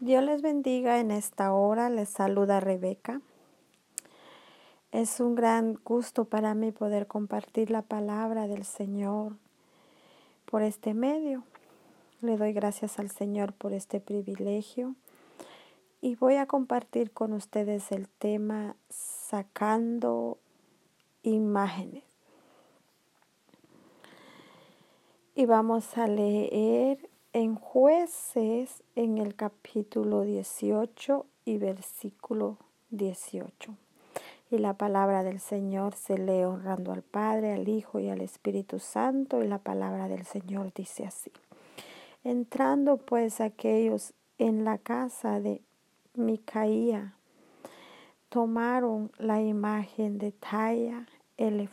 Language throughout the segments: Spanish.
Dios les bendiga en esta hora. Les saluda Rebeca. Es un gran gusto para mí poder compartir la palabra del Señor por este medio. Le doy gracias al Señor por este privilegio y voy a compartir con ustedes el tema sacando imágenes. Y vamos a leer en jueces en el capítulo 18 y versículo 18. Y la palabra del Señor se lee honrando al Padre, al Hijo y al Espíritu Santo. Y la palabra del Señor dice así. Entrando pues aquellos en la casa de Micaía, tomaron la imagen de talla, el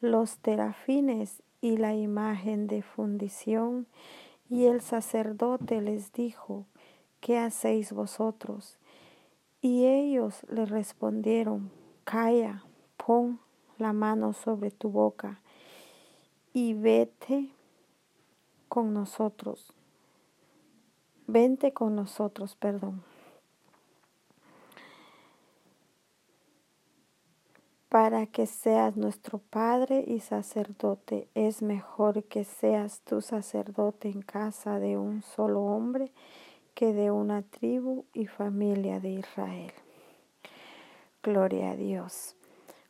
los terafines y la imagen de fundición y el sacerdote les dijo, ¿qué hacéis vosotros? Y ellos le respondieron, calla, pon la mano sobre tu boca y vete con nosotros. Vente con nosotros, perdón. Para que seas nuestro Padre y sacerdote. Es mejor que seas tu sacerdote en casa de un solo hombre que de una tribu y familia de Israel. Gloria a Dios.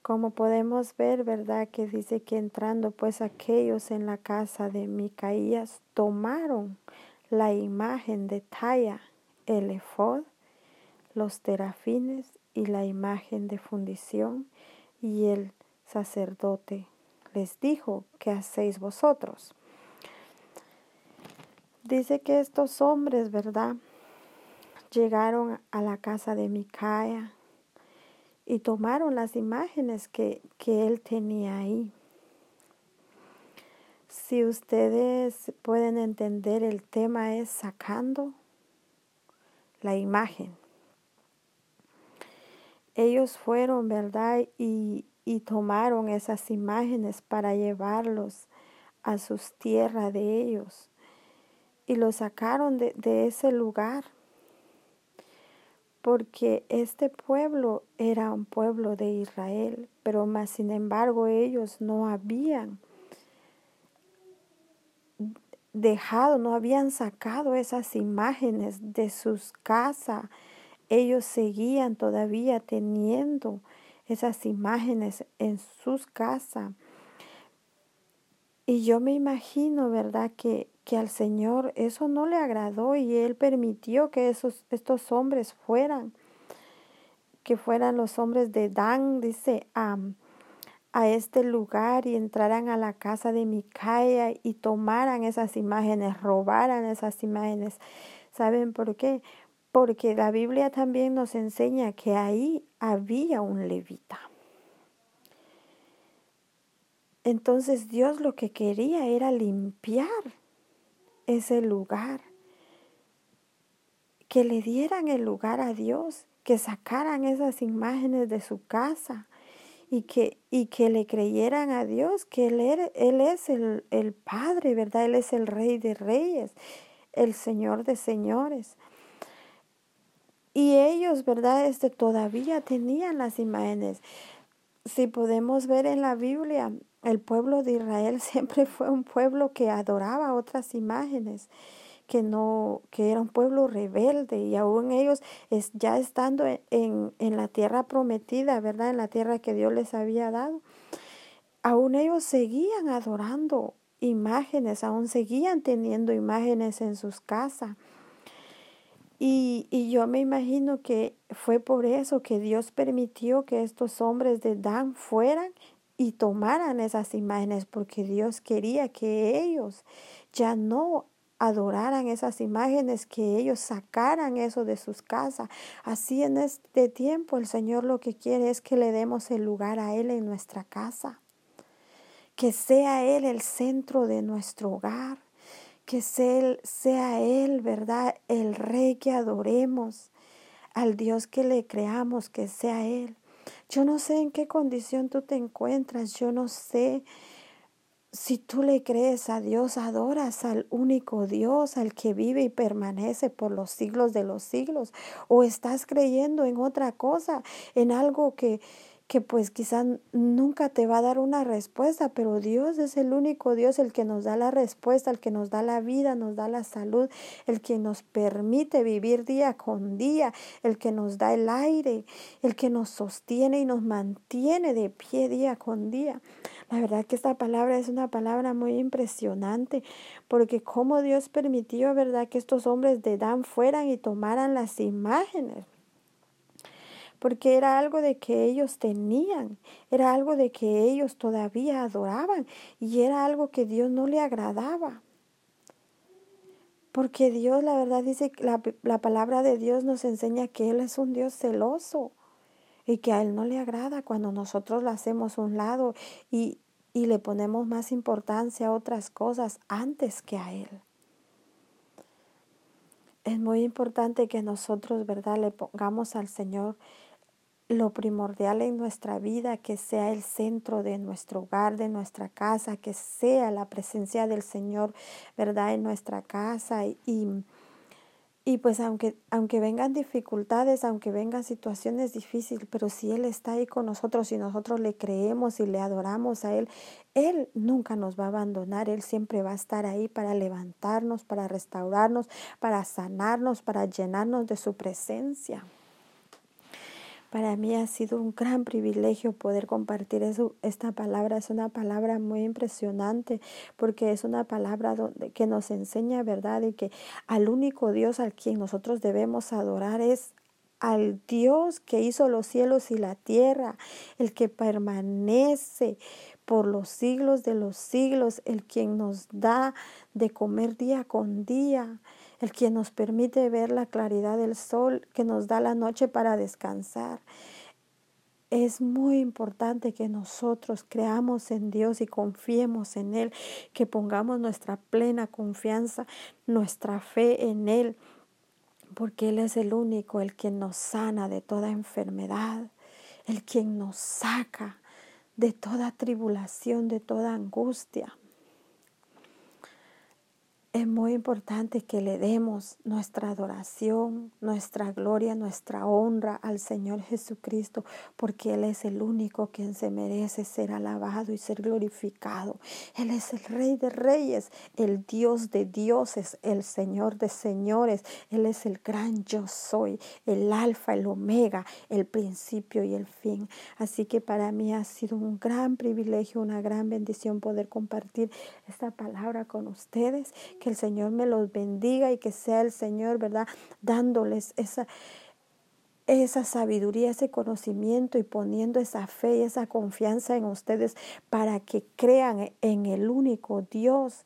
Como podemos ver, ¿verdad? Que dice que entrando pues aquellos en la casa de Micaías tomaron la imagen de talla, el efod, los terafines y la imagen de fundición y el sacerdote les dijo, ¿qué hacéis vosotros? Dice que estos hombres, ¿verdad? Llegaron a la casa de Micaia y tomaron las imágenes que, que él tenía ahí. Si ustedes pueden entender, el tema es sacando la imagen ellos fueron, ¿verdad? Y, tomaron esas imágenes para llevarlos a sus tierras de ellos. Y los sacaron de, ese lugar. Porque este pueblo era un pueblo de Israel, pero más sin embargo ellos no habían dejado, no habían sacado esas imágenes de sus casas ellos seguían todavía teniendo esas imágenes en sus casas. Y yo me imagino, ¿verdad?, que, que al Señor eso no le agradó y Él permitió que esos, estos hombres fueran, que fueran los hombres de Dan, dice, a, a este lugar y entraran a la casa de Micaia y tomaran esas imágenes, robaran esas imágenes. ¿Saben por qué? Porque la Biblia también nos enseña que ahí había un levita. Entonces Dios lo que quería era limpiar ese lugar, que le dieran el lugar a Dios, que sacaran esas imágenes de su casa y que, y que le creyeran a Dios, que Él, es el, el Padre, ¿verdad? Él es el Rey de Reyes, el Señor de Señores. Y ellos, ¿verdad? Este, todavía tenían las imágenes. Si podemos ver en la Biblia, el pueblo de Israel siempre fue un pueblo que adoraba otras imágenes, que no, que era un pueblo rebelde y aún ellos es, ya estando en, en la tierra prometida, ¿verdad? En la tierra que Dios les había dado, aún ellos seguían adorando imágenes, aún seguían teniendo imágenes en sus casas. Y, y, yo me imagino que fue por eso que Dios permitió que estos hombres de Dan fueran y tomaran esas imágenes, porque Dios quería que ellos ya no adoraran esas imágenes, que ellos sacaran eso de sus casas. Así en este tiempo el Señor lo que quiere es que le demos el lugar a Él en nuestra casa, que sea Él el centro de nuestro hogar que sea Él, ¿verdad? El Rey que adoremos, al Dios que le creamos, que sea Él. Yo no sé en qué condición tú te encuentras, yo no sé si tú le crees a Dios, adoras al único Dios, al que vive y permanece por los siglos de los siglos, o estás creyendo en otra cosa, en algo que, que pues quizás nunca te va a dar una respuesta, pero Dios es el único Dios el que nos da la respuesta, el que nos da la vida, nos da la salud, el que nos permite vivir día con día, el que nos da el aire, el que nos sostiene y nos mantiene de pie día con día. La verdad que esta palabra es una palabra muy impresionante, porque como Dios permitió, ¿verdad?, que estos hombres de Dan fueran y tomaran las imágenes porque era algo de que ellos tenían, era algo de que ellos todavía adoraban y era algo que Dios no le agradaba. Porque Dios, la verdad, dice, la, la palabra de Dios nos enseña que Él es un Dios celoso y que a Él no le agrada cuando nosotros lo hacemos un lado y, y le ponemos más importancia a otras cosas antes que a Él. Es muy importante que nosotros, ¿verdad?, le pongamos al Señor lo primordial en nuestra vida, que sea el centro de nuestro hogar, de nuestra casa, que sea la presencia del Señor, ¿verdad?, en nuestra casa. Y, y pues aunque, aunque vengan dificultades, aunque vengan situaciones difíciles, pero si Él está ahí con nosotros y nosotros le creemos y le adoramos a Él, Él nunca nos va a abandonar, Él siempre va a estar ahí para levantarnos, para restaurarnos, para sanarnos, para llenarnos de su presencia. Para mí ha sido un gran privilegio poder compartir eso, esta palabra. Es una palabra muy impresionante porque es una palabra donde, que nos enseña, ¿verdad?, y que al único Dios al quien nosotros debemos adorar es al Dios que hizo los cielos y la tierra, el que permanece por los siglos de los siglos, el quien nos da de comer día con día, el quien nos permite ver la claridad del sol, que nos da la noche para descansar. Es muy importante que nosotros creamos en Dios y confiemos en Él, que pongamos nuestra plena confianza, nuestra fe en Él, porque Él es el único, el quien nos sana de toda enfermedad, el quien nos saca de toda tribulación, de toda angustia. Es muy importante que le demos nuestra adoración, nuestra gloria, nuestra honra al Señor Jesucristo, porque Él es el único quien se merece ser alabado y ser glorificado. Él es el Rey de Reyes, el Dios de dioses, el Señor de señores. Él es el gran yo soy, el alfa, el omega, el principio y el fin. Así que para mí ha sido un gran privilegio, una gran bendición poder compartir esta palabra con ustedes el Señor me los bendiga y que sea el Señor, ¿verdad? Dándoles esa, esa sabiduría, ese conocimiento y poniendo esa fe y esa confianza en ustedes para que crean en el único Dios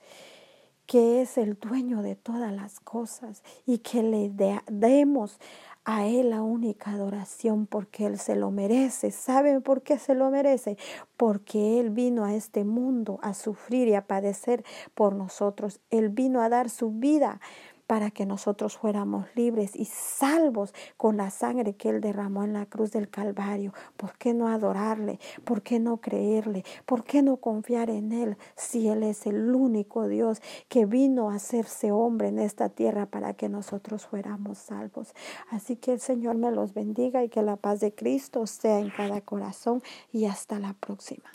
que es el dueño de todas las cosas y que le demos a Él la única adoración porque Él se lo merece. ¿Saben por qué se lo merece? Porque Él vino a este mundo a sufrir y a padecer por nosotros. Él vino a dar su vida para que nosotros fuéramos libres y salvos con la sangre que Él derramó en la cruz del Calvario. ¿Por qué no adorarle? ¿Por qué no creerle? ¿Por qué no confiar en Él si Él es el único Dios que vino a hacerse hombre en esta tierra para que nosotros fuéramos salvos? Así que el Señor me los bendiga y que la paz de Cristo sea en cada corazón y hasta la próxima.